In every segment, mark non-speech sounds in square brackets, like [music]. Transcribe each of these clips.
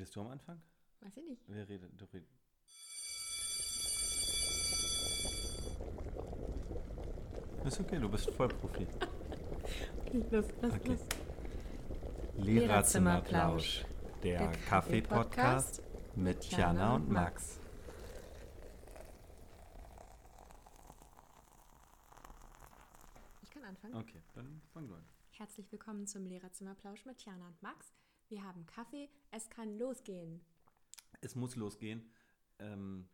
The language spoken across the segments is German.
Redest du am Anfang? Weiß ich nicht. Wer redet? Du redest. Ist okay, du bist Vollprofi. [laughs] Okay, los, los, Okay. los. Lehrerzimmerplausch, der, der Kaffee-Podcast mit Jana und Max. Ich kann anfangen. Okay, dann fang du an. Herzlich willkommen zum Lehrerzimmerplausch mit Jana und Max. Wir haben Kaffee, es kann losgehen. Es muss losgehen. Ähm,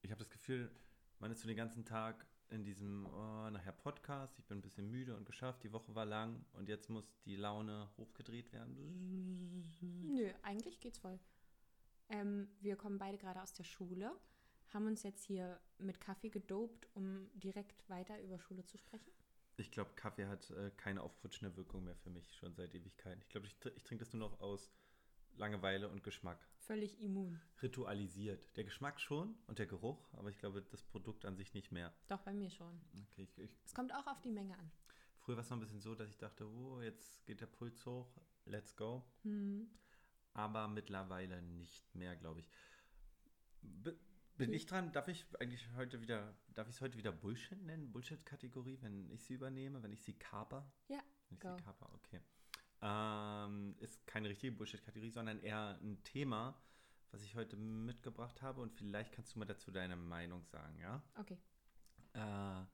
ich habe das Gefühl, man ist so den ganzen Tag in diesem, oh, nachher Podcast. Ich bin ein bisschen müde und geschafft. Die Woche war lang und jetzt muss die Laune hochgedreht werden. Nö, eigentlich geht's voll. Ähm, wir kommen beide gerade aus der Schule, haben uns jetzt hier mit Kaffee gedopt, um direkt weiter über Schule zu sprechen. Ich glaube, Kaffee hat äh, keine auffrischende Wirkung mehr für mich schon seit Ewigkeiten. Ich glaube, ich, tr- ich trinke das nur noch aus Langeweile und Geschmack. Völlig immun. Ritualisiert. Der Geschmack schon und der Geruch, aber ich glaube, das Produkt an sich nicht mehr. Doch, bei mir schon. Okay, ich, ich, Es kommt auch auf die Menge an. früher war es noch ein bisschen so, dass ich dachte, oh, jetzt geht der Puls hoch, let's go. Hm. Aber mittlerweile nicht mehr, glaube ich. Bin ich dran? Darf ich eigentlich heute wieder, darf ich es heute wieder Bullshit nennen? Bullshit-Kategorie, wenn ich sie übernehme, wenn ich sie kaper? Ja, Wenn ich go. sie kaper, okay. Ähm, ist keine richtige Bullshit-Kategorie, sondern eher ein Thema, was ich heute mitgebracht habe und vielleicht kannst du mal dazu deine Meinung sagen, ja? Okay. Äh,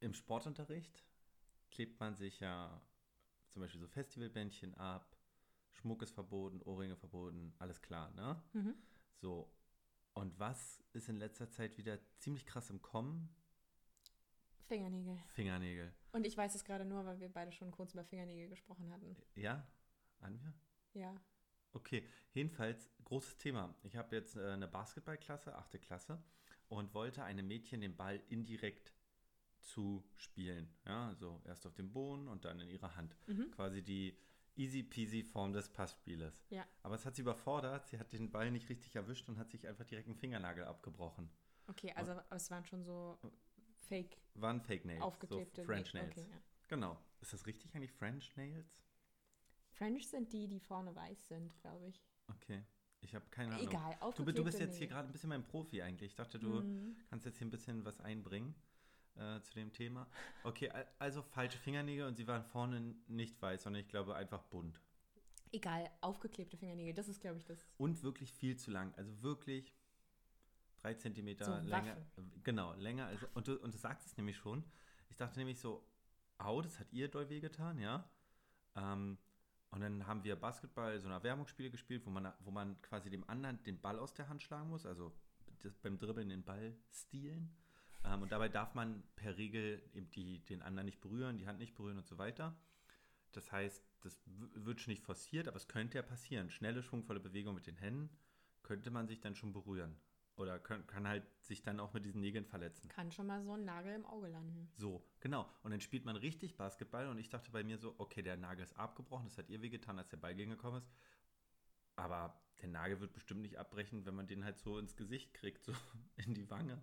Im Sportunterricht klebt man sich ja zum Beispiel so Festivalbändchen ab, Schmuck ist verboten, Ohrringe verboten, alles klar, ne? Mhm. So. Und was ist in letzter Zeit wieder ziemlich krass im Kommen? Fingernägel. Fingernägel. Und ich weiß es gerade nur, weil wir beide schon kurz über Fingernägel gesprochen hatten. Ja? Anja? Ja. Okay, jedenfalls großes Thema. Ich habe jetzt äh, eine Basketballklasse, achte Klasse, und wollte einem Mädchen den Ball indirekt zu spielen. Ja, also erst auf dem Boden und dann in ihrer Hand. Mhm. Quasi die easy peasy Form des Passspieles. Ja. Aber es hat sie überfordert. Sie hat den Ball nicht richtig erwischt und hat sich einfach direkt einen Fingernagel abgebrochen. Okay, also aber es waren schon so fake Waren Fake Nails. aufgeklebte so French. Nails. Okay, ja. Genau. Ist das richtig eigentlich French Nails? French sind die, die vorne weiß sind, glaube ich. Okay. Ich habe keine Ahnung. Egal, Du, du bist jetzt hier Nägel. gerade ein bisschen mein Profi eigentlich. Ich dachte, du Mhm. kannst jetzt hier ein bisschen was einbringen äh, zu dem Thema. Okay, al- also falsche Fingernägel und sie waren vorne nicht weiß, sondern ich glaube einfach bunt. Egal, aufgeklebte Fingernägel, das ist, glaube ich, das. Und wirklich viel zu lang. Also wirklich drei Zentimeter So länger. Waffen. Genau, länger. Also, und, du, und du sagst es nämlich schon. Ich dachte nämlich so, au, das hat ihr doll wehgetan, ja. Ähm, und dann haben wir Basketball, so ein Erwärmungsspiel gespielt, wo man, wo man quasi dem anderen den Ball aus der Hand schlagen muss, also das, beim Dribbeln den Ball stehlen. Ähm, und dabei darf man per Regel eben die, den anderen nicht berühren, die Hand nicht berühren und so weiter. Das heißt, das wird schon nicht forciert, aber es könnte ja passieren. Schnelle, schwungvolle Bewegung mit den Händen könnte man sich dann schon berühren. Oder kann, kann halt sich dann auch mit diesen Nägeln verletzen. Kann schon mal so ein Nagel im Auge landen. So, genau. Und dann spielt man richtig Basketball und ich dachte bei mir so, okay, der Nagel ist abgebrochen, das hat ihr wehgetan, als der Ball gegengekommen ist. Aber der Nagel wird bestimmt nicht abbrechen, wenn man den halt so ins Gesicht kriegt, so [laughs] in die Wange.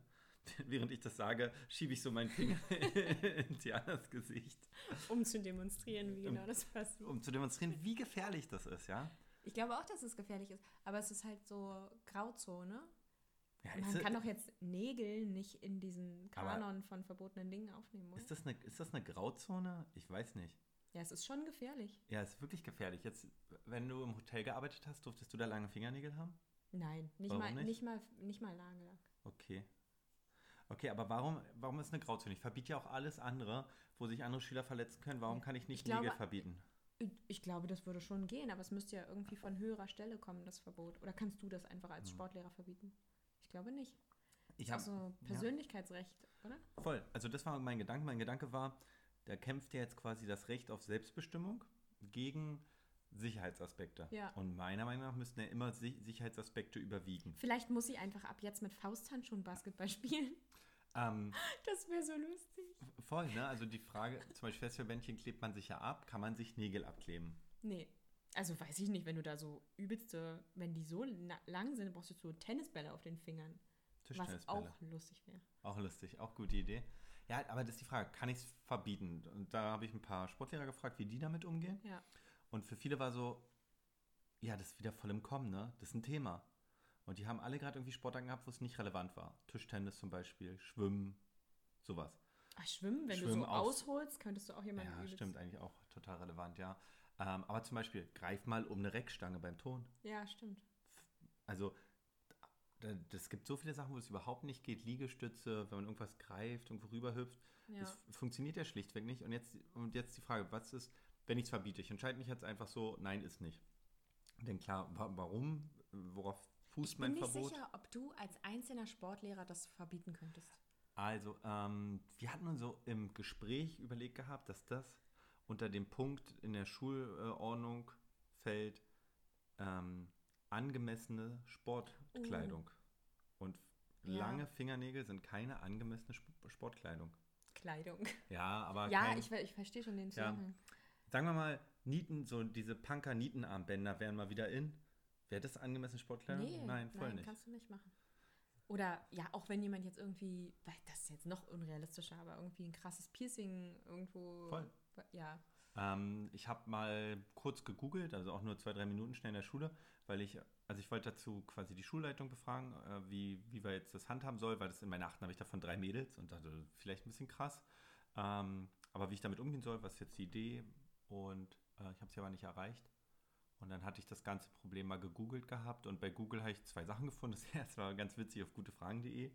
[laughs] Während ich das sage, schiebe ich so meinen Finger [laughs] in Tianas Gesicht, Um zu demonstrieren, wie Um- genau das passiert. um zu demonstrieren, wie gefährlich das ist, ja? Ich glaube auch, dass es gefährlich ist, aber es ist halt so Grauzone. ja Man kann doch jetzt Nägel nicht in diesen Kanon von verbotenen Dingen aufnehmen, oder? ist, das eine, ist das eine Grauzone? Ich weiß nicht. ja, es ist schon gefährlich. Ja, ist wirklich gefährlich. Jetzt, wenn du im Hotel gearbeitet hast, durftest du da lange Fingernägel haben? Nein, nicht Warum mal, nicht? nicht? mal, nicht mal Nagellack. Okay. Okay, aber warum, warum ist eine Grauzone? Ich verbiete ja auch alles andere, wo sich andere Schüler verletzen können. Warum kann ich nicht Ich glaube- Nägel verbieten? Ich- glaube, das würde schon gehen, aber es müsste ja irgendwie von höherer Stelle kommen, das Verbot. Oder kannst du das einfach als Sportlehrer verbieten? Ich glaube nicht. Ich hab- ist auch so Persönlichkeitsrecht, oder? ja, voll. Also das war mein Gedanke. Mein Gedanke war, da kämpft ja jetzt quasi das Recht auf Selbstbestimmung gegen Sicherheitsaspekte. Ja. Und meiner Meinung nach müssten ja immer Si- Sicherheitsaspekte überwiegen. Vielleicht muss sie einfach ab jetzt mit Fausthandschuhen Basketball spielen. Ähm, [laughs] Das wäre so lustig. voll, ne? Also die Frage, zum Beispiel Festivalbändchen klebt man sich ja ab, kann man sich Nägel abkleben? Nee. Also weiß ich nicht, wenn du da so übelste, wenn die so lang sind, brauchst du so Tennisbälle auf den Fingern. Was auch lustig wäre. Auch lustig, auch gute Idee. Ja, aber das ist die Frage, kann ich es verbieten? Und da habe ich ein paar Sportlehrer gefragt, wie die damit umgehen. Ja. Und für viele war so, ja, das ist wieder voll im Kommen, ne? Das ist ein Thema. Und die haben alle gerade irgendwie Sportarten gehabt, wo es nicht relevant war. Tischtennis zum Beispiel, Schwimmen, sowas. Ach, Schwimmen, wenn Schwimmen du so ausholst, könntest du auch jemanden Ja, stimmt, eigentlich auch total relevant, ja. Ähm, aber zum Beispiel, greif mal um eine Reckstange beim Ton. Ja, stimmt. Also, das gibt so viele Sachen, wo es überhaupt nicht geht. Liegestütze, wenn man irgendwas greift, irgendwo rüberhüpft. Ja. Das funktioniert ja schlichtweg nicht. Und jetzt, und jetzt die Frage, was ist, wenn ich es verbiete? Ich entscheide mich jetzt einfach so, nein, ist nicht. Denn klar, wa warum? Worauf fußt Ich bin mein nicht Verbot? sicher, ob du als einzelner Sportlehrer das verbieten könntest. Also, ähm, wir hatten uns so im Gespräch überlegt gehabt, dass das unter dem Punkt in der Schulordnung fällt, ähm, angemessene Sportkleidung. Und Oh. Ja. lange Fingernägel sind keine angemessene Sp- Sportkleidung. Kleidung. Ja, aber Ja, kein, ich, ich verstehe schon den Zusammenhang. Sagen wir mal, Nieten, so diese Punker-Nietenarmbänder wären mal wieder in. Wäre das angemessene Sportkleidung? Nee, nein, voll nein, nicht. kannst du nicht machen. Oder ja, auch wenn jemand jetzt irgendwie, weil das ist jetzt noch unrealistischer, aber irgendwie ein krasses Piercing irgendwo. Voll. Ja. Ähm, ich habe mal kurz gegoogelt, also auch nur zwei, drei Minuten schnell in der Schule, weil ich, also ich wollte dazu quasi die Schulleitung befragen, äh, wie, wie wir jetzt das handhaben soll, weil das in meiner Achten habe ich davon drei Mädels und dachte, vielleicht ein bisschen krass. Ähm, aber wie ich damit umgehen soll, was ist jetzt die Idee? Und äh, ich habe sie aber nicht erreicht. Und dann hatte ich das ganze Problem mal gegoogelt gehabt und bei Google habe ich zwei Sachen [laughs] gefunden. Das erste war ganz witzig auf gutefragen.de.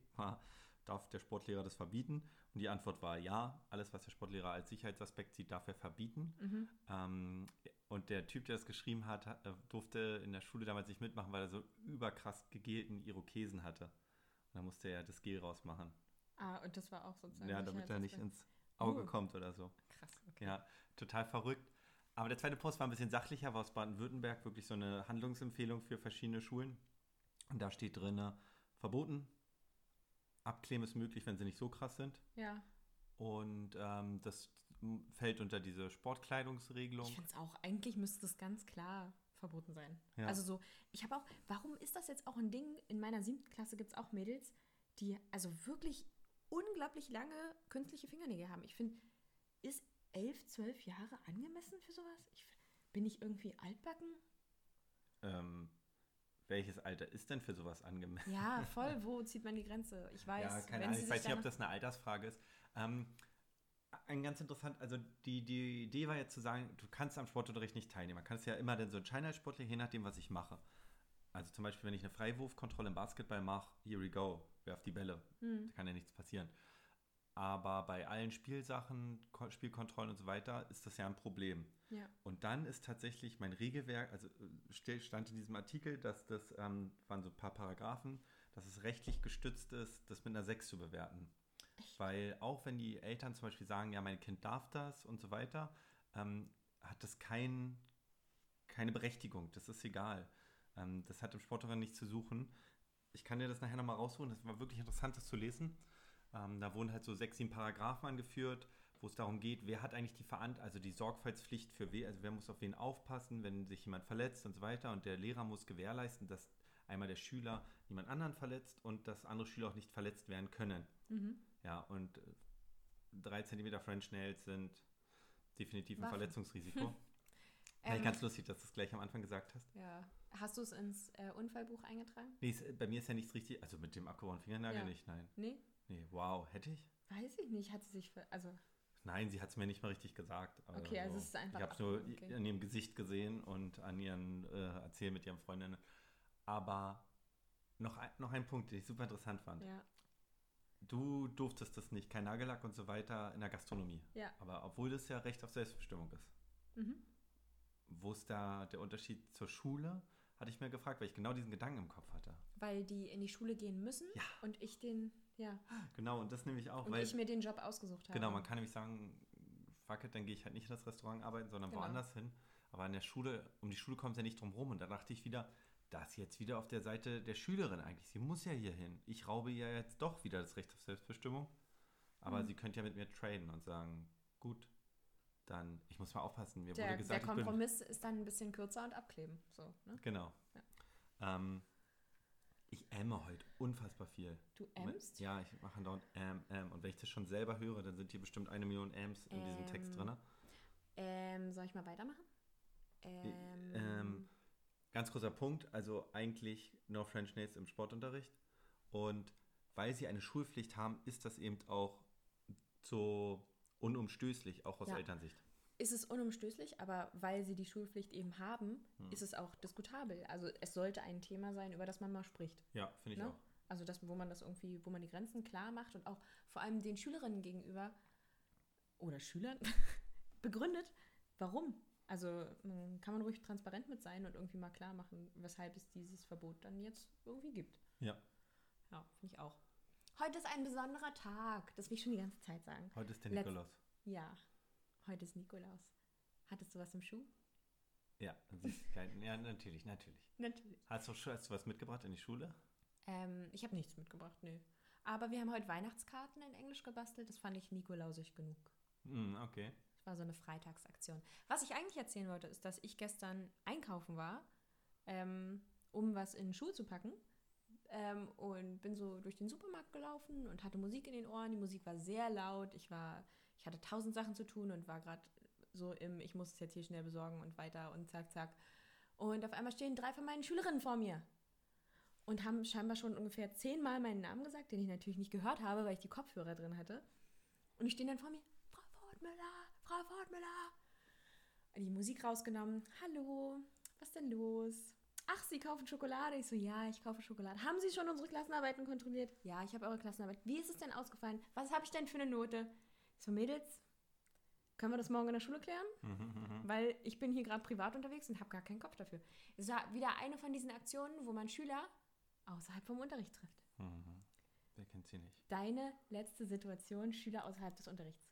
Darf der Sportlehrer das verbieten? Und die Antwort war ja. Alles, was der Sportlehrer als Sicherheitsaspekt sieht, darf er verbieten. Mhm. Ähm, und der Typ, der das geschrieben hat, äh, durfte in der Schule damals nicht mitmachen, weil er so überkrass gegelten Irokesen hatte. Und da musste er das Gel rausmachen. Ah, und das war auch sozusagen. Ja, damit er nicht ins Auge Uh. kommt oder so. Krass, okay. Ja, total verrückt. Aber der zweite Post war ein bisschen sachlicher, war aus Baden-Württemberg, wirklich so eine Handlungsempfehlung für verschiedene Schulen. Und da steht drin, verboten. Abkleben ist möglich, wenn sie nicht so krass sind. Ja, Und ähm, das fällt unter diese Sportkleidungsregelung. ich finde es auch, eigentlich müsste das ganz klar verboten sein. Ja. Also so, ich habe auch, warum ist das jetzt auch ein Ding? In meiner siebten Klasse gibt es auch Mädels, die also wirklich unglaublich lange künstliche Fingernägel haben. Ich finde, ist elf, zwölf Jahre angemessen für sowas? Ich, bin ich irgendwie altbacken? Ähm, welches Alter ist denn für sowas angemessen? Ja, [laughs] voll. Wo zieht man die Grenze? Ich weiß, Ja, keine wenn Ahnung, ich weiß nicht, ob das eine Altersfrage ist. Ähm, ein ganz interessant, also die, die Idee war jetzt zu sagen, du kannst am Sportunterricht nicht teilnehmen. Man kann es ja immer dann so entscheiden als Sportler, je nachdem, was ich mache. Also zum Beispiel, wenn ich eine Freiwurfkontrolle im Basketball mache, here we go, werf die Bälle. Hm. Da kann ja nichts passieren. Aber bei allen Spielsachen, Ko- Spielkontrollen und so weiter, ist das ja ein Problem. Ja. Und dann ist tatsächlich mein Regelwerk, also äh, stand in diesem Artikel, dass das ähm, waren so ein paar Paragraphen, dass es rechtlich gestützt ist, das mit einer 6 zu bewerten. Weil auch wenn die Eltern zum Beispiel sagen, ja, mein Kind darf das und so weiter, ähm, hat das kein, keine Berechtigung. Das ist egal. Ähm, das hat im Sportverein nichts zu suchen. Ich kann dir das nachher nochmal rausholen. Das war wirklich interessant, das zu lesen. Ähm, da wurden halt so sechs, sieben Paragraphen angeführt, wo es darum geht, wer hat eigentlich die Verant also die Sorgfaltspflicht für wen, also wer muss auf wen aufpassen, wenn sich jemand verletzt und so weiter. Und der Lehrer muss gewährleisten, dass einmal der Schüler niemand anderen verletzt und dass andere Schüler auch nicht verletzt werden können. Mhm. Ja, und äh, drei Zentimeter French Nails sind definitiv ein Waffen. Verletzungsrisiko. [laughs] Ähm, ja, ganz lustig, dass du es gleich am Anfang gesagt hast. Ja. Hast du es ins äh, Unfallbuch eingetragen? Nee, es, bei mir ist ja nichts richtig, also mit dem abgehauenen Fingernagel Ja. nicht, nein. Nee? Nee, wow, hätte ich? Weiß ich nicht. Hat sie sich. Ver also, Nein, sie hat es mir nicht mal richtig gesagt. Okay, also es ist einfach Ich habe es nur okay. an ihrem Gesicht gesehen und an ihren äh, Erzählen mit ihren Freundinnen. Aber noch ein, noch ein Punkt, den ich super interessant fand. ja. Du durftest das nicht, kein Nagellack und so weiter in der Gastronomie. Ja. Aber obwohl das ja Recht auf Selbstbestimmung ist. Mhm. Wo ist da der Unterschied zur Schule? Hatte ich mir gefragt, weil ich genau diesen Gedanken im Kopf hatte. Weil die in die Schule gehen müssen Ja. und ich den. Ja. Genau, und das nämlich auch, Und weil. ich mir den Job ausgesucht habe. Genau, man kann nämlich sagen, fuck it, dann gehe ich halt nicht in das Restaurant arbeiten, sondern Genau. woanders hin. Aber an der Schule, um die Schule kommt es ja nicht drum rum. Und da dachte ich wieder, das ist jetzt wieder auf der Seite der Schülerin eigentlich. Sie muss ja hier hin. Ich raube ja jetzt doch wieder das Recht auf Selbstbestimmung. Aber Mhm. sie könnte ja mit mir traden und sagen, gut, dann, ich muss mal aufpassen. Mir der, wurde gesagt, der ich bin Kompromiss ist dann ein bisschen kürzer und abkleben. So, ne? Genau. Ähm, ich ämme heute unfassbar viel. Du ämmst? Ja, ich mache dauernd ähm, ähm. Und wenn ich das schon selber höre, dann sind hier bestimmt eine Million Ams in diesem Text Ähm, drin. Ähm, soll ich mal weitermachen? Ähm, ähm, ganz großer Punkt, also eigentlich No French Nails im Sportunterricht. Und weil sie eine Schulpflicht haben, ist das eben auch so unumstößlich, auch aus Ja. Elternsicht. Ist es unumstößlich, aber weil sie die Schulpflicht eben haben, Hm. ist es auch diskutabel. Also es sollte ein Thema sein, über das man mal spricht. Ja, finde ich Ne? auch. Also das, wo man das irgendwie, wo man die Grenzen klar macht und auch vor allem den Schülerinnen gegenüber oder Schülern [laughs] begründet, warum. Also man, kann man ruhig transparent mit sein und irgendwie mal klar machen, weshalb es dieses Verbot dann jetzt irgendwie gibt. Ja. Ja, finde ich auch. Heute ist ein besonderer Tag. Das will ich schon die ganze Zeit sagen. Heute ist der Letz- Nikolaus. Ja, heute ist Nikolaus. Hattest du was im Schuh? Ja, Süßigkeiten. ja, natürlich, natürlich. Natürlich. Hast du, hast du was mitgebracht in die Schule? Ähm, ich habe nichts mitgebracht, nö. Aber wir haben heute Weihnachtskarten in Englisch gebastelt. Das fand ich nikolausig genug. Hm, okay. Das war so eine Freitagsaktion. Was ich eigentlich erzählen wollte, ist, dass ich gestern einkaufen war, ähm, um was in den Schuh zu packen. Ähm, und bin so durch den Supermarkt gelaufen und hatte Musik in den Ohren. Die Musik war sehr laut. Ich war, ich hatte tausend Sachen zu tun und war gerade so im, ich muss es jetzt hier schnell besorgen und weiter und zack, zack. Und auf einmal stehen drei von meinen Schülerinnen vor mir und haben scheinbar schon ungefähr zehnmal meinen Namen gesagt, den ich natürlich nicht gehört habe, weil ich die Kopfhörer drin hatte. Und die stehen dann vor mir, Frau Fortmüller, Frau Fortmüller. Die Musik rausgenommen. Hallo, was denn los? Ach, Sie kaufen Schokolade? Ich so, ja, ich kaufe Schokolade. Haben Sie schon unsere Klassenarbeiten kontrolliert? Ja, ich habe eure Klassenarbeit. Wie ist es denn ausgefallen? Was habe ich denn für eine Note? Ich so, Mädels, können wir das morgen in der Schule klären? Weil ich bin hier gerade privat unterwegs und habe gar keinen Kopf dafür. Es war wieder eine von diesen Aktionen, wo man Schüler außerhalb vom Unterricht trifft. Mhm. Wer kennt sie nicht? Deine letzte Situation, Schüler außerhalb des Unterrichts.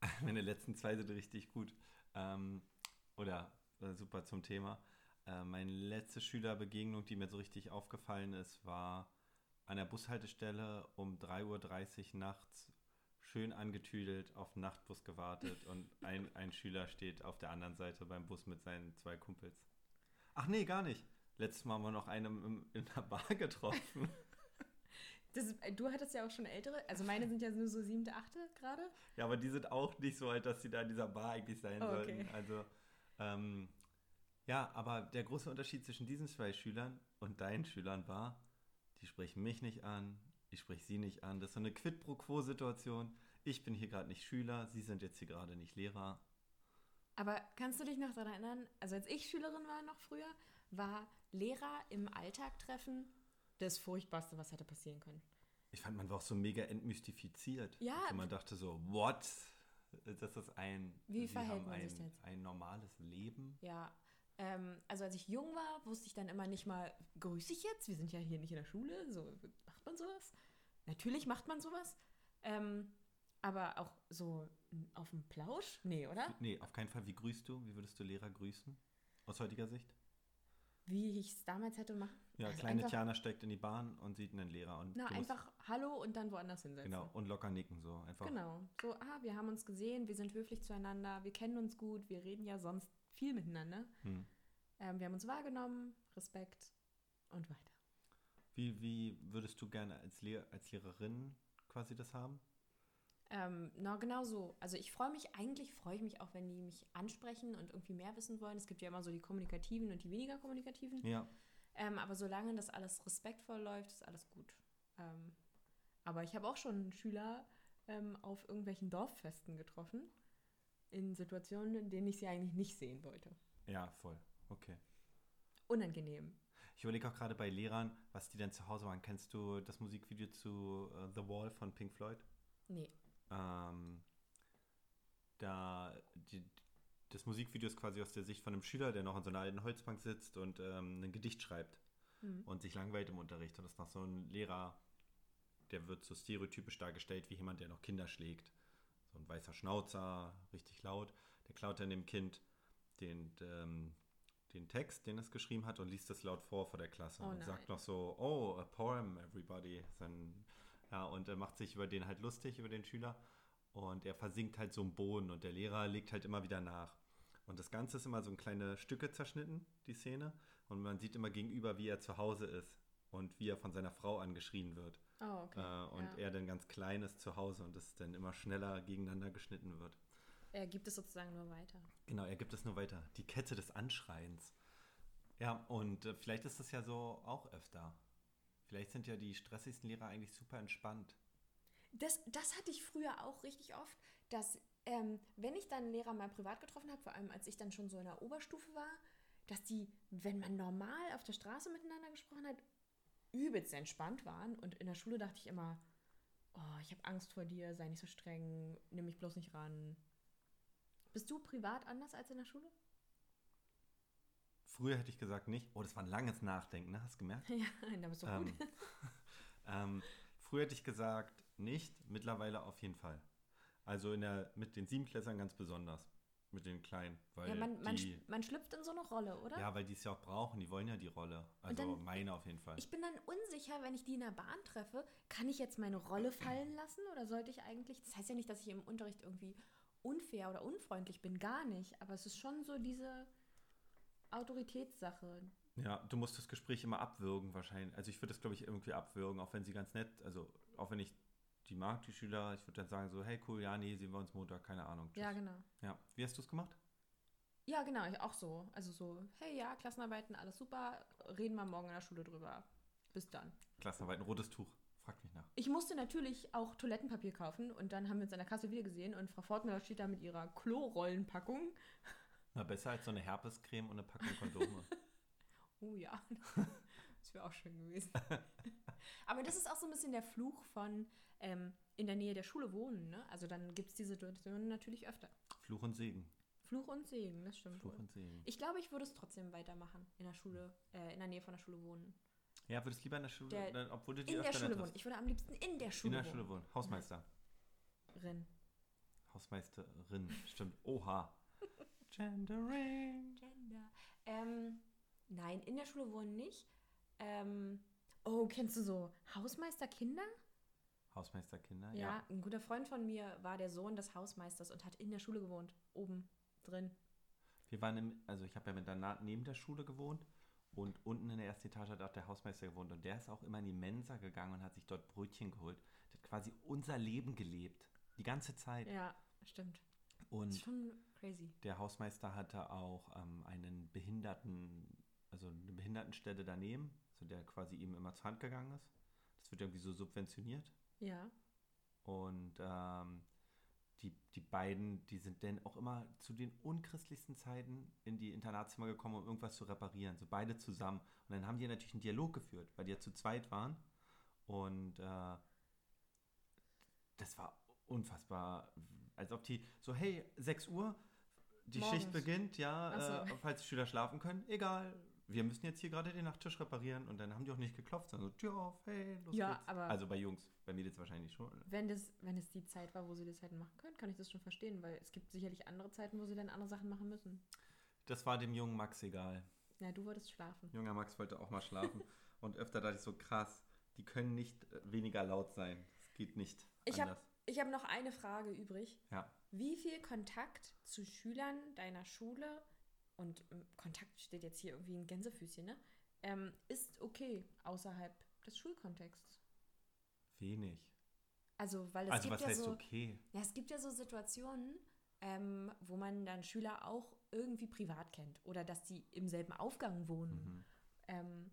[laughs] Meine letzten zwei sind richtig gut. Ähm, oder äh, super zum Thema. Äh, meine letzte Schülerbegegnung, die mir so richtig aufgefallen ist, war an der Bushaltestelle um 3.30 Uhr nachts schön angetüdelt auf den Nachtbus gewartet und ein, ein Schüler steht auf der anderen Seite beim Bus mit seinen zwei Kumpels. Ach nee, gar nicht. Letztes Mal haben wir noch einen in der Bar getroffen. [laughs] [laughs] Das du hattest ja auch schon ältere, also meine sind ja nur so siebte, achte gerade. Ja, aber die sind auch nicht so alt, dass sie da in dieser Bar eigentlich sein Oh, okay. sollten. Also, ähm, ja, aber der große Unterschied zwischen diesen zwei Schülern und deinen Schülern war, die sprechen mich nicht an, ich spreche sie nicht an. Das ist so eine Quid pro quo Situation. Ich bin hier gerade nicht Schüler, sie sind jetzt hier gerade nicht Lehrer. Aber kannst du dich noch daran erinnern, also als ich Schülerin war noch früher, war Lehrer im Alltag treffen das Furchtbarste, was hätte passieren können. Ich fand, man war auch so mega entmystifiziert. Ja. Also man dachte so, what? Das ist ein, Wie sie verhält haben man ein, ein normales Leben. Ja, ähm, also als ich jung war, wusste ich dann immer nicht mal, grüße ich jetzt? Wir sind ja hier nicht in der Schule, so macht man sowas? Natürlich macht man sowas. Ähm, aber auch so auf dem Plausch? Nee, oder? Nee, auf keinen Fall. Wie grüßt du? Wie würdest du Lehrer grüßen? Aus heutiger Sicht? Wie ich es damals hätte machen. Ja, Also kleine Tiana steigt in die Bahn und sieht einen Lehrer. Und Na, einfach Hallo und dann woanders hinsetzen. Genau, und locker nicken so. Einfach. Genau. So, ah, wir haben uns gesehen, wir sind höflich zueinander, wir kennen uns gut, wir reden ja sonst viel miteinander. Hm. Ähm, wir haben uns wahrgenommen, Respekt und weiter. Wie, wie würdest du gerne als, Lehr als Lehrerin quasi das haben? Ähm, na, genau so. Also ich freue mich, eigentlich freue ich mich auch, wenn die mich ansprechen und irgendwie mehr wissen wollen. Es gibt ja immer so die kommunikativen und die weniger kommunikativen. Ja. Ähm, aber solange das alles respektvoll läuft, ist alles gut. Ähm, aber ich habe auch schon Schüler ähm, auf irgendwelchen Dorffesten getroffen, in Situationen, in denen ich sie eigentlich nicht sehen wollte. Ja, voll. Okay. Unangenehm. Ich überlege auch gerade bei Lehrern, was die denn zu Hause waren. Kennst du das Musikvideo zu äh, The Wall von Pink Floyd? Nee. Ähm, da die, das Musikvideo ist quasi aus der Sicht von einem Schüler, der noch an so einer alten Holzbank sitzt und ähm, ein Gedicht schreibt Mhm. und sich langweilt im Unterricht. Und das ist noch so ein Lehrer, der wird so stereotypisch dargestellt wie jemand, der noch Kinder schlägt. So ein weißer Schnauzer, richtig laut. Der klaut dann dem Kind den, ähm, den Text, den es geschrieben hat, und liest das laut vor vor der Klasse. Oh und sagt noch so, oh, a poem, everybody. Dann, ja, und er macht sich über den halt lustig, über den Schüler. Und er versinkt halt so im Boden und der Lehrer legt halt immer wieder nach. Und das Ganze ist immer so in kleine Stücke zerschnitten, die Szene. Und man sieht immer gegenüber, wie er zu Hause ist und wie er von seiner Frau angeschrien wird. Oh, okay. Äh, und ja. er dann ganz klein ist zu Hause und es dann immer schneller gegeneinander geschnitten wird. er gibt es sozusagen nur weiter. Genau, er gibt es nur weiter. Die Kette des Anschreiens. Ja, und äh, vielleicht ist das ja so auch öfter. Vielleicht sind ja die stressigsten Lehrer eigentlich super entspannt. Das, das hatte ich früher auch richtig oft, dass ähm, wenn ich dann Lehrer mal privat getroffen habe, vor allem als ich dann schon so in der Oberstufe war, dass die, wenn man normal auf der Straße miteinander gesprochen hat, übelst entspannt waren. Und in der Schule dachte ich immer, oh, ich habe Angst vor dir, sei nicht so streng, nimm mich bloß nicht ran. Bist du privat anders als in der Schule? Früher hätte ich gesagt nicht. Oh, das war ein langes Nachdenken, ne? Hast du gemerkt? [laughs] Ja, da bist du Ähm, gut. [laughs] ähm, früher hätte ich gesagt nicht, mittlerweile auf jeden Fall. Also in der, mit den Siebenklässern ganz besonders. Mit den Kleinen. Weil Ja, man, man, die, man schlüpft in so eine Rolle, oder? ja, weil die es ja auch brauchen. Die wollen ja die Rolle. Also dann- meine auf jeden Fall. Ich bin dann unsicher, wenn ich die in der Bahn treffe, kann ich jetzt meine Rolle fallen lassen oder sollte ich eigentlich, das heißt ja nicht, dass ich im Unterricht irgendwie unfair oder unfreundlich bin, gar nicht, aber es ist schon so diese Autoritätssache. Ja, du musst das Gespräch immer abwürgen wahrscheinlich. Also ich würde das, glaube ich, irgendwie abwürgen, auch wenn sie ganz nett, also auch wenn ich die mag, die Schüler, ich würde dann sagen so, hey cool, ja, nee, sehen wir uns Montag, keine Ahnung. tschüss. Ja, genau. Ja, wie hast du es gemacht? Ja, genau, ich auch so. Also so, hey ja, Klassenarbeiten, alles super, reden wir morgen in der Schule drüber. Bis dann. Klassenarbeit, ein rotes Tuch. Fragt mich nach. Ich musste natürlich auch Toilettenpapier kaufen und dann haben wir uns an der Kasse wieder gesehen und Frau Fortner steht da mit ihrer Klorollenpackung. Na, besser als so eine Herpescreme und eine Packung Kondome. [laughs] Oh ja, [laughs] das wäre auch schön gewesen. [laughs] Aber das ist auch so ein bisschen der Fluch von ähm, in der Nähe der Schule wohnen. Ne? Also dann gibt es die Situation natürlich öfter. Fluch und Segen. Fluch und Segen, das stimmt. Fluch wohl. und Segen. Ich glaube, ich würde es trotzdem weitermachen, in der Schule, äh, in der Nähe von der Schule wohnen. Ja, würdest lieber in der Schule, Der- dann, obwohl du die In der öfter Schule nett wohnen. Ich würde am liebsten in der In Schule der wohnen. Schule wohnen. Hausmeister. Rin. Hausmeisterin. Stimmt. Oha. [laughs] Gendering. Gender. Ähm, nein, in der Schule wohnen nicht. Ähm, oh, kennst du so Hausmeisterkinder? Hausmeisterkinder, Ja, ja. ein guter Freund von mir war der Sohn des Hausmeisters und hat in der Schule gewohnt. Oben drin. Wir waren im, also ich habe ja mit der, neben der Schule gewohnt und unten in der ersten Etage hat auch der Hausmeister gewohnt und der ist auch immer in die Mensa gegangen und hat sich dort Brötchen geholt. Der hat quasi unser Leben gelebt. Die ganze Zeit. Ja, stimmt. Das Und ist schon crazy. der Hausmeister hatte auch ähm, einen Behinderten, also eine Behindertenstelle daneben, so der quasi ihm immer zur Hand gegangen ist. Das wird irgendwie so subventioniert. Ja. Und ähm, die, die beiden, die sind dann auch immer zu den unchristlichsten Zeiten in die Internatszimmer gekommen, um irgendwas zu reparieren. So beide zusammen. Und dann haben die natürlich einen Dialog geführt, weil die ja zu zweit waren. Und äh, das war unfassbar. Als ob die so, hey, 6 Uhr, die Morgens. Schicht beginnt, ja, so. äh, falls die Schüler schlafen können, egal. Wir müssen jetzt hier gerade den Nachttisch reparieren und dann haben die auch nicht geklopft, sondern so, Tür auf, hey, los Ja, geht's. Also bei Jungs, bei Mädels wahrscheinlich schon. Wenn das, wenn es die Zeit war, wo sie das hätten machen können, kann ich das schon verstehen, weil es gibt sicherlich andere Zeiten, wo sie dann andere Sachen machen müssen. Das war dem jungen Max egal. Ja, du wolltest schlafen. Junger Max wollte auch mal schlafen. [laughs] und öfter dachte ich so, krass, die können nicht äh, weniger laut sein. Es geht nicht Ich habe anders. ich hab noch eine Frage übrig. Ja. Wie viel Kontakt zu Schülern deiner Schule, und ähm, Kontakt steht jetzt hier irgendwie in Gänsefüßchen, ne? Ähm, ist okay außerhalb des Schulkontexts? Wenig. Also, weil es Also gibt was ja heißt so. okay? Ja, es gibt ja so Situationen, ähm, wo man dann Schüler auch irgendwie privat kennt oder dass die im selben Aufgang wohnen. Mhm. Ähm,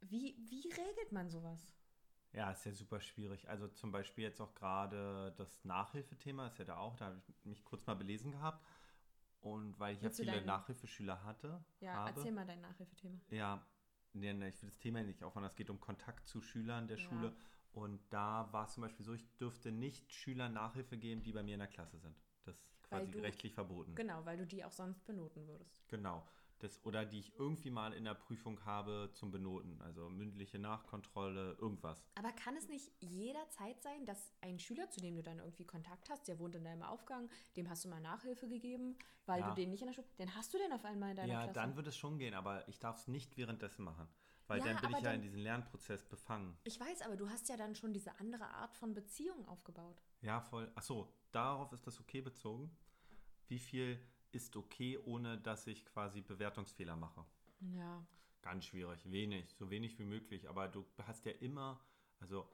wie, wie regelt man sowas? Ja, ist ja super schwierig. Also zum Beispiel jetzt auch gerade das Nachhilfethema ist ja da auch, da habe ich mich kurz mal belesen gehabt. Und weil ich ja Willst viele dein- Nachhilfeschüler hatte, Ja, habe, erzähl mal dein Nachhilfethema. Ja, nee, nee, ich will das Thema nicht aufmachen. Es geht um Kontakt zu Schülern der Ja. Schule. Und da war es zum Beispiel so, ich dürfte nicht Schülern Nachhilfe geben, die bei mir in der Klasse sind. Das ist quasi du- rechtlich verboten. Genau, weil du die auch sonst benoten würdest. Genau. Das, oder die ich irgendwie mal in der Prüfung habe zum Benoten. Also mündliche Nachkontrolle, irgendwas. Aber kann es nicht jederzeit sein, dass ein Schüler, zu dem du dann irgendwie Kontakt hast, der wohnt in deinem Aufgang, dem hast du mal Nachhilfe gegeben, weil Ja. du den nicht in der Schule, dann hast du den auf einmal in deiner ja, Klasse. dann wird es schon gehen, aber ich darf es nicht währenddessen machen. Weil Ja, dann bin ich ja dann- in diesen Lernprozess befangen. ich weiß, aber du hast ja dann schon diese andere Art von Beziehung aufgebaut. Ja, voll. Achso, darauf ist das okay bezogen. Wie viel ist okay, ohne dass ich quasi Bewertungsfehler mache? Ja. Ganz schwierig, wenig, so wenig wie möglich. Aber du hast ja immer, also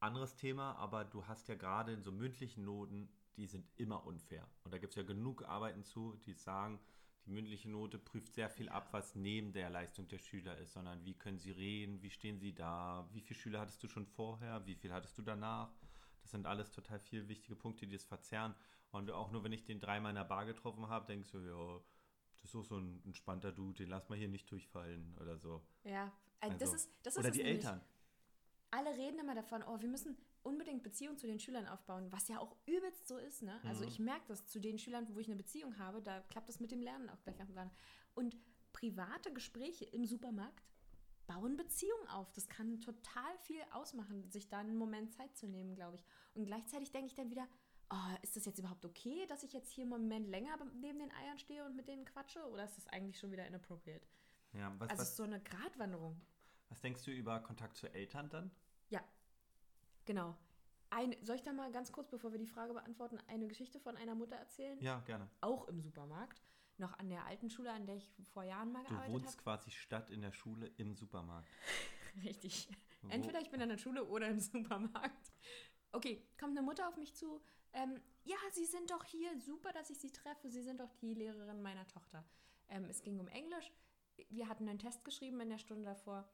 anderes Thema, aber du hast ja gerade in so mündlichen Noten, die sind immer unfair. Und da gibt es ja genug Arbeiten zu, die sagen, die mündliche Note prüft sehr viel ab, was neben der Leistung der Schüler ist, sondern wie können sie reden, wie stehen sie da, wie viele Schüler hattest du schon vorher, wie viel hattest du danach. Das sind alles total viele wichtige Punkte, die das verzerren. Und auch nur, wenn ich den dreimal in der Bar getroffen habe, denkst du, ja, das ist auch so ein entspannter Dude, den lass mal hier nicht durchfallen oder so. Ja, also das Also, ist das ist oder die nämlich. Eltern. Alle reden immer davon, oh, wir müssen unbedingt Beziehung zu den Schülern aufbauen, was ja auch übelst so ist, ne? Also Mhm. ich merke das zu den Schülern, wo ich eine Beziehung habe, da klappt das mit dem Lernen auch gleich ganz an. Und private Gespräche im Supermarkt bauen Beziehungen auf. Das kann total viel ausmachen, sich da einen Moment Zeit zu nehmen, glaube ich. Und gleichzeitig denke ich dann wieder, oh, ist das jetzt überhaupt okay, dass ich jetzt hier einen Moment länger neben den Eiern stehe und mit denen quatsche? Oder ist das eigentlich schon wieder inappropriate? Ja, was, Also was, ist so eine Gratwanderung. was denkst du über Kontakt zu Eltern dann? Ja, genau. Ein, soll ich da mal ganz kurz, bevor wir die Frage beantworten, eine Geschichte von einer Mutter erzählen? Ja, gerne. Auch im Supermarkt. Noch an der alten Schule, an der ich vor Jahren mal Du gearbeitet wohnst habe. quasi statt in der Schule im Supermarkt. [laughs] Richtig. Wo- Entweder ich bin an der Schule oder im Supermarkt. Okay, kommt eine Mutter auf mich zu. Ähm, ja, Sie sind doch hier. Super, dass ich Sie treffe. Sie sind doch die Lehrerin meiner Tochter. Ähm, es ging um Englisch. Wir hatten einen Test geschrieben in der Stunde davor.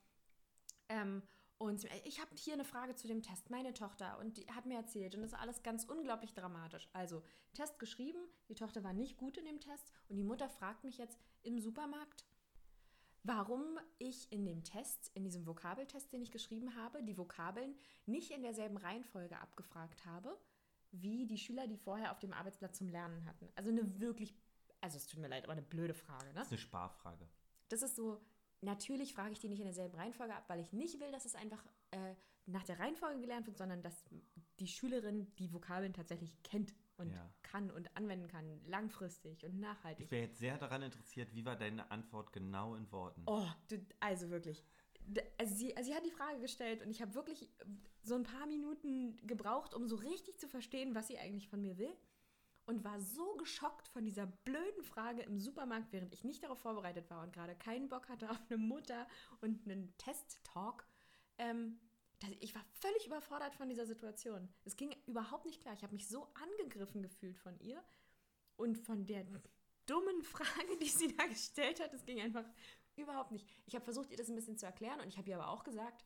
Ähm, und ich habe hier eine Frage zu dem Test. Meine Tochter und die hat mir erzählt und das ist alles ganz unglaublich dramatisch. Also Test geschrieben, die Tochter war nicht gut in dem Test und die Mutter fragt mich jetzt im Supermarkt, warum ich in dem Test, in diesem Vokabeltest, den ich geschrieben habe, die Vokabeln nicht in derselben Reihenfolge abgefragt habe, wie die Schüler, die vorher auf dem Arbeitsplatz zum Lernen hatten. Also eine wirklich, also es tut mir leid, aber eine blöde Frage. Ne? Das ist eine Sparfrage. Das ist so, natürlich frage ich die nicht in derselben Reihenfolge ab, weil ich nicht will, dass es einfach äh, nach der Reihenfolge gelernt wird, sondern dass die Schülerin die Vokabeln tatsächlich kennt und Ja. kann und anwenden kann, langfristig und nachhaltig. Ich wäre jetzt sehr daran interessiert, wie war deine Antwort genau in Worten? Oh, du, also wirklich. Also sie, also sie hat die Frage gestellt und ich habe wirklich so ein paar Minuten gebraucht, um so richtig zu verstehen, was sie eigentlich von mir will. Und war so geschockt von dieser blöden Frage im Supermarkt, während ich nicht darauf vorbereitet war und gerade keinen Bock hatte auf eine Mutter und einen Test-Talk. Ähm, ich war völlig überfordert von dieser Situation. Es ging überhaupt nicht klar. Ich habe mich so angegriffen gefühlt von ihr und von der dummen Frage, die sie da gestellt hat. Es ging einfach überhaupt nicht. Ich habe versucht, ihr das ein bisschen zu erklären und ich habe ihr aber auch gesagt,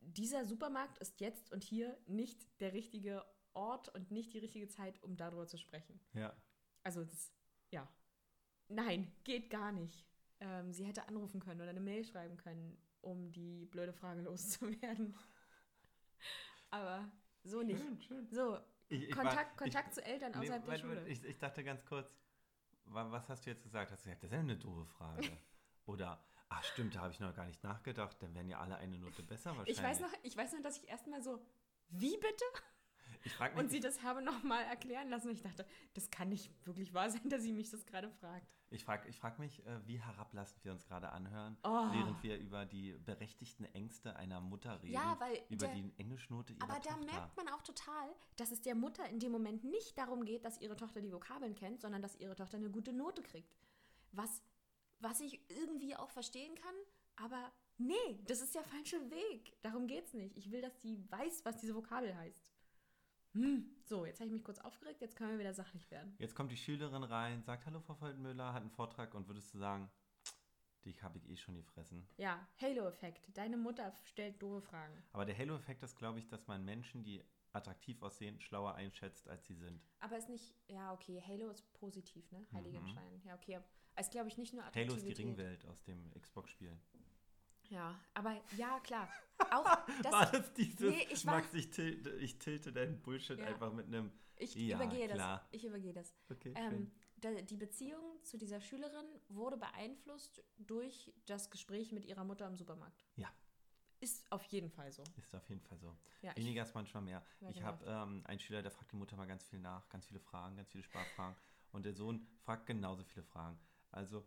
dieser Supermarkt ist jetzt und hier nicht der richtige Ort und nicht die richtige Zeit, um darüber zu sprechen. Ja. Also das, ja. Nein, geht gar nicht. Ähm, sie hätte anrufen können oder eine Mail schreiben können, um die blöde Frage [laughs] loszuwerden. Aber so nicht. Schön, schön. So, Ich, ich Kontakt, war, Kontakt zu Eltern ich, nee, außerhalb der Schule. Ich, ich dachte ganz kurz, wa- was hast du jetzt gesagt? Hast du gesagt, das ist ja eine doofe Frage. [laughs] Oder, ach stimmt, da habe ich noch gar nicht nachgedacht, dann wären ja alle eine Note besser wahrscheinlich. Ich weiß noch, ich weiß noch, dass ich erstmal so, wie bitte? ich mich, Und sie das habe nochmal erklären lassen. Und ich dachte, das kann nicht wirklich wahr sein, dass sie mich das gerade fragt. ich frage ich frag mich, äh, wie herablassend wir uns gerade anhören, Oh. während wir über die berechtigten Ängste einer Mutter reden. Ja, weil über der- die Englischnote ihrer Aber da Tochter. merkt man auch total, dass es der Mutter in dem Moment nicht darum geht, dass ihre Tochter die Vokabeln kennt, sondern dass ihre Tochter eine gute Note kriegt. Was, was ich irgendwie auch verstehen kann, aber nee, das ist der falsche Weg. Darum geht's nicht. Ich will, dass die weiß, was diese Vokabel heißt. Hm. So, jetzt habe ich mich kurz aufgeregt, jetzt können wir wieder sachlich werden. Jetzt kommt die Schülerin rein, sagt, hallo Frau Foldenmüller, hat einen Vortrag und würdest du sagen, dich habe ich eh schon gefressen. Ja, Halo-Effekt. Deine Mutter stellt doofe Fragen. Aber der Halo-Effekt ist, glaube ich, dass man Menschen, die attraktiv aussehen, schlauer einschätzt, als sie sind. Aber ist nicht, ja, okay, Halo ist positiv, ne? Heiligenschein. Mhm. Ja, okay. Es glaube ich nicht nur Halo ist die Attraktivität. Ringwelt aus dem Xbox-Spiel. Ja, aber ja, klar. [laughs] Auch das, War das dieses, Nee, ich war- Max, ich tilte, ich tilte deinen Bullshit Ja. einfach mit einem, ich Ja, übergehe klar. das. Ich übergehe das. okay, Ähm, da, die Beziehung zu dieser Schülerin wurde beeinflusst durch das Gespräch mit ihrer Mutter im Supermarkt. Ja. Ist auf jeden Fall so. Ist auf jeden Fall so. Ja, Weniger ist manchmal mehr. Ich genau. habe ähm, einen Schüler, der fragt die Mutter mal ganz viel nach, ganz viele Fragen, ganz viele Sprachfragen. Und der Sohn fragt genauso viele Fragen. Also,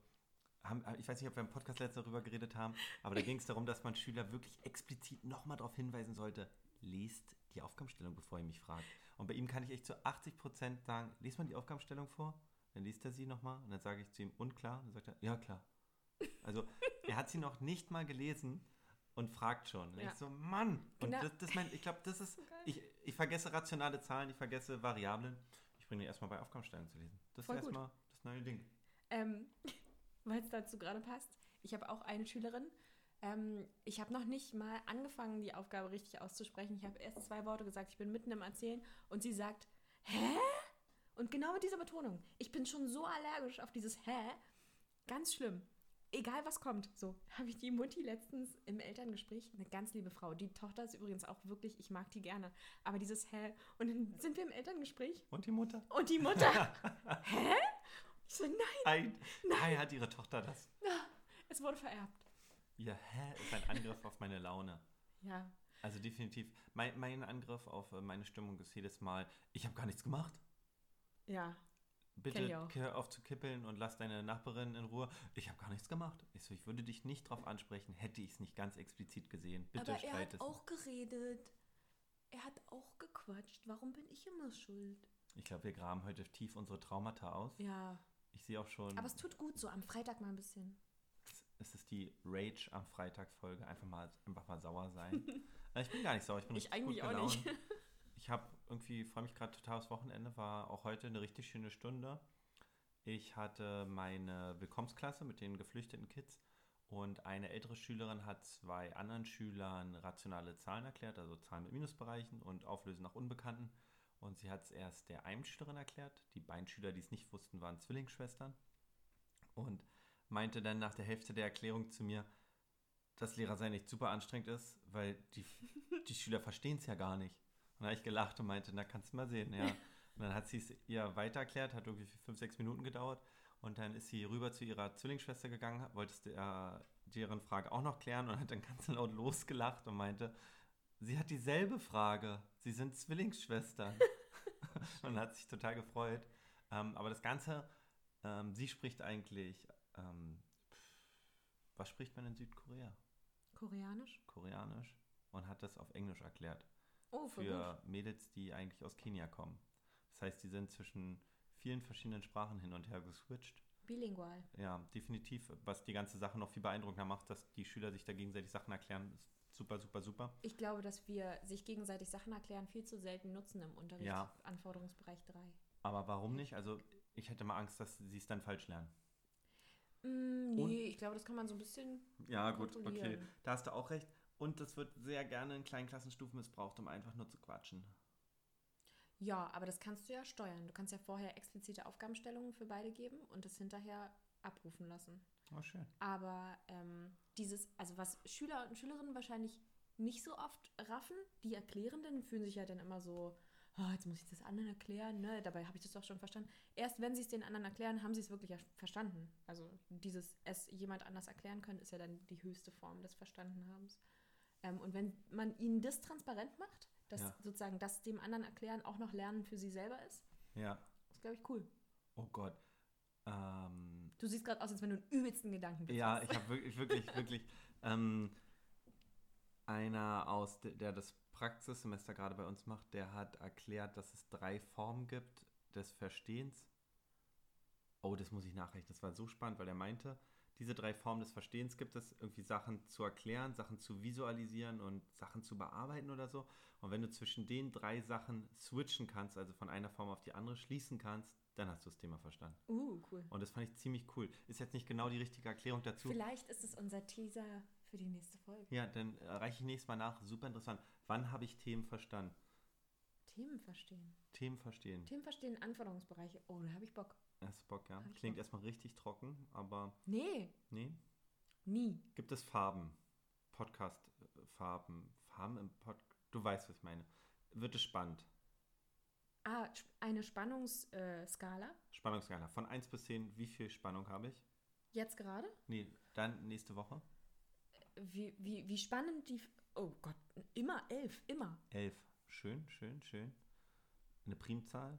haben, ich weiß nicht, ob wir im Podcast letztes darüber geredet haben, aber da [laughs] ging es darum, dass man Schüler wirklich explizit nochmal darauf hinweisen sollte, lest die Aufgabenstellung, bevor ihr mich fragt. Und bei ihm kann ich echt zu 80 Prozent sagen, lest man die Aufgabenstellung vor? Dann liest er sie nochmal und dann sage ich zu ihm, unklar? Und dann sagt er, ja klar. Also, [laughs] er hat sie noch nicht mal gelesen und fragt schon. Und Ja. ich so, Mann! Und Genau. das, das mein, ich glaube, das ist, [laughs] geil. ich, ich vergesse rationale Zahlen, ich vergesse Variablen. Ich bringe dir erstmal bei Aufgabenstellung zu lesen. Das Voll ist erstmal das neue Ding. Ähm, [laughs] weil es dazu gerade passt. Ich habe auch eine Schülerin. Ähm, ich habe noch nicht mal angefangen, die Aufgabe richtig auszusprechen. Ich habe erst zwei Worte gesagt. Ich bin mitten im Erzählen und sie sagt, hä? Und genau mit dieser Betonung. Ich bin schon so allergisch auf dieses hä. Ganz schlimm. Egal was kommt. So [laughs] habe ich die Mutti letztens im Elterngespräch, eine ganz liebe Frau. Die Tochter ist übrigens auch wirklich, ich mag die gerne. Aber dieses hä. Und dann sind wir im Elterngespräch Und die Mutter? und die Mutter, [laughs] hä? So, nein, Ei, Ei hat ihre Tochter das. es wurde vererbt. Ja, hä? Ist ein Angriff auf meine Laune. Ja. Also definitiv. Mein, mein Angriff auf äh, meine Stimmung ist jedes Mal, ich habe gar nichts gemacht. Ja. Bitte hör auf zu kippeln und lass deine Nachbarin in Ruhe. Ich habe gar nichts gemacht. Ich so, ich würde dich nicht drauf ansprechen, hätte ich es nicht ganz explizit gesehen. Bitte Aber er hat es. auch geredet. Er hat auch gequatscht. Warum bin ich immer schuld? Ich glaube, wir graben heute tief unsere Traumata aus. Ja. Ich sehe auch schon, Aber es tut gut so, am Freitag mal ein bisschen. es ist die Rage am Freitag Folge. Einfach mal, einfach mal sauer sein. [laughs] Äh, ich bin gar nicht sauer. Ich bin Ich richtig eigentlich gut auch nicht. [laughs] Ich habe irgendwie, freue mich gerade total aufs Wochenende, war auch heute eine richtig schöne Stunde. Ich hatte meine Willkommensklasse mit den geflüchteten Kids und eine ältere Schülerin hat zwei anderen Schülern rationale Zahlen erklärt, also Zahlen mit Minusbereichen und Auflösen nach Unbekannten. Und sie hat es erst der einen Schülerin erklärt. Die beiden Schüler, die es nicht wussten, waren Zwillingsschwestern. Und meinte dann nach der Hälfte der Erklärung zu mir, dass Lehrer sein nicht super anstrengend ist, weil die, die Schüler verstehen es ja gar nicht. Und da habe ich gelacht und meinte, na kannst du mal sehen, ja. Und dann hat sie es ihr weiter erklärt, hat irgendwie fünf, sechs Minuten gedauert. Und dann ist sie rüber zu ihrer Zwillingsschwester gegangen, wollte der, deren Frage auch noch klären und hat dann ganz laut losgelacht und meinte, sie hat dieselbe Frage, sie sind Zwillingsschwestern. [laughs] und hat sich total gefreut. Ähm, aber das Ganze, ähm, sie spricht eigentlich, ähm, was spricht man in Südkorea? Koreanisch? Koreanisch und hat das auf Englisch erklärt Oh, gut. für Mädels, die eigentlich aus Kenia kommen. Das heißt, die sind zwischen vielen verschiedenen Sprachen hin und her geswitcht. Bilingual. Ja, definitiv, was die ganze Sache noch viel beeindruckender macht, dass die Schüler sich da gegenseitig Sachen erklären, ist super, super, super. Ich glaube, dass wir sich gegenseitig Sachen erklären viel zu selten nutzen im Unterricht. Ja. Anforderungsbereich 3. Aber warum nicht? Also ich hätte mal Angst, dass sie es dann falsch lernen. Mm, nee, Und- ich glaube, das kann man so ein bisschen. Ja, gut, okay. Da hast du auch recht. Und das wird sehr gerne in kleinen Klassenstufen missbraucht, um einfach nur zu quatschen. Ja, aber das kannst du ja steuern. Du kannst ja vorher explizite Aufgabenstellungen für beide geben und das hinterher abrufen lassen. Oh, schön. Aber ähm, dieses, also was Schüler und Schülerinnen wahrscheinlich nicht so oft raffen, die Erklärenden fühlen sich ja dann immer so, "Ah, jetzt muss ich das anderen erklären, ne? Dabei habe ich das doch schon verstanden. Erst wenn sie es den anderen erklären, haben sie es wirklich verstanden. Also dieses es jemand anders erklären können, ist ja dann die höchste Form des Verstandenhabens. Ähm, und wenn man ihnen das transparent macht, dass Ja. sozusagen das dem anderen erklären auch noch Lernen für sie selber ist, Ja. ist, glaube ich, cool. Oh Gott. Ähm, Du siehst gerade aus, als wenn du einen übelsten Gedanken Ja, ich habe wirklich, wirklich, [laughs] wirklich ähm, einer aus, de- der das Praxissemester gerade bei uns macht, der hat erklärt, dass es drei Formen gibt des Verstehens. Oh, das muss ich nachrechnen. Das war so spannend, weil er meinte, diese drei Formen des Verstehens gibt es, irgendwie Sachen zu erklären, Sachen zu visualisieren und Sachen zu bearbeiten oder so. Und wenn du zwischen den drei Sachen switchen kannst, also von einer Form auf die andere schließen kannst, dann hast du das Thema verstanden. Uh, cool. Und das fand ich ziemlich cool. Ist jetzt nicht genau die richtige Erklärung dazu. Vielleicht ist es unser Teaser für die nächste Folge. Ja, dann reiche ich nächstes Mal nach. Super interessant. Wann habe ich Themen verstanden? Themen verstehen. Themen verstehen. Themen verstehen, Anforderungsbereiche. Oh, da habe ich Bock. Hast du Bock, ja? Klingt Bock. erstmal richtig trocken, aber Nee, nee. nie. Gibt es Farben? Podcast-Farben? Farben im Pod... Du weißt, was ich meine. Wird es spannend? Ah, eine Spannungsskala. Spannungsskala. Von 1 bis 10, wie viel Spannung habe ich? Jetzt gerade? Nee, dann nächste Woche. Wie, wie, wie spannend die. Oh Gott, immer elf, immer. 11. Schön, schön, schön. Eine Primzahl.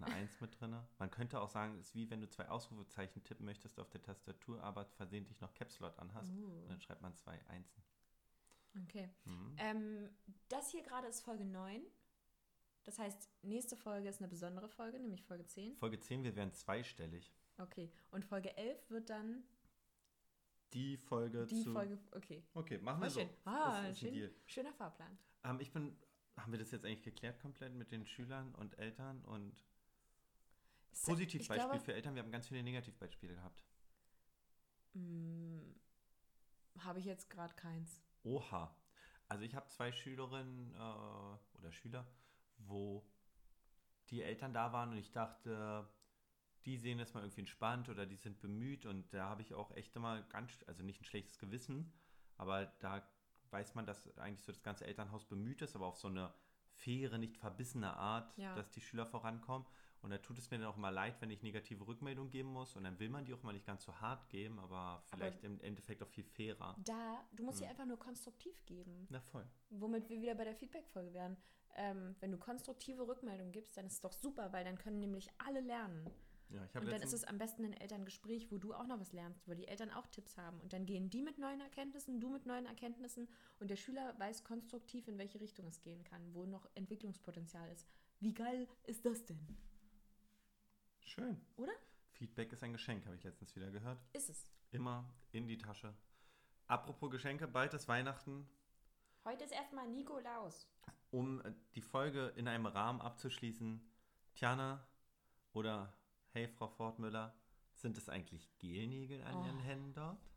Eine [laughs] 1 mit drin. Man könnte auch sagen, es ist wie wenn du zwei Ausrufezeichen tippen möchtest auf der Tastatur, aber versehentlich noch Caps Lock anhast. Uh. Und dann schreibt man zwei Einsen. Okay. Mhm. Ähm, das hier gerade ist Folge 9. Das heißt, nächste Folge ist eine besondere Folge, nämlich Folge 10. Folge 10, wir wären zweistellig. Okay. Und Folge 11 wird dann Die Folge die zu... Folge. Okay. Okay, machen wir so. schön. Ah, das ist ein schön, schöner Fahrplan. Ähm, ich bin... Haben wir das jetzt eigentlich geklärt komplett mit den Schülern und Eltern und... Positivbeispiel glaube- für Eltern, wir haben ganz viele Negativbeispiele gehabt. Mm, Habe ich jetzt gerade keins. Oha. Also ich habe zwei Schülerinnen äh, oder Schüler, wo die Eltern da waren und ich dachte, die sehen das mal irgendwie entspannt oder die sind bemüht und da habe ich auch echt immer ganz, also nicht ein schlechtes Gewissen, aber da weiß man, dass eigentlich so das ganze Elternhaus bemüht ist, aber auf so eine faire, nicht verbissene Art, Ja. dass die Schüler vorankommen. Und da tut es mir dann auch immer leid, wenn ich negative Rückmeldungen geben muss und dann will man die auch mal nicht ganz so hart geben, aber vielleicht im Endeffekt auch viel fairer. Da, du musst sie Hm. einfach nur konstruktiv geben. Na voll. Womit wir wieder bei der Feedback-Folge wären. Ähm, wenn du konstruktive Rückmeldungen gibst, dann ist es doch super, weil dann können nämlich alle lernen. Ja, ich habe Und dann ist es am besten ein Elterngespräch, wo du auch noch was lernst, wo die Eltern auch Tipps haben. Und dann gehen die mit neuen Erkenntnissen, du mit neuen Erkenntnissen und der Schüler weiß konstruktiv, in welche Richtung es gehen kann, wo noch Entwicklungspotenzial ist. Wie geil ist das denn? Schön. Oder? Feedback ist ein Geschenk, habe ich letztens wieder gehört. Ist es. Immer in die Tasche. Apropos Geschenke, bald ist Weihnachten. Heute ist erstmal Nikolaus. Um äh, die Folge in einem Rahmen abzuschließen, Tjana oder hey Frau Fortmüller, sind es eigentlich Gelnägel an Oh. Ihren Händen dort?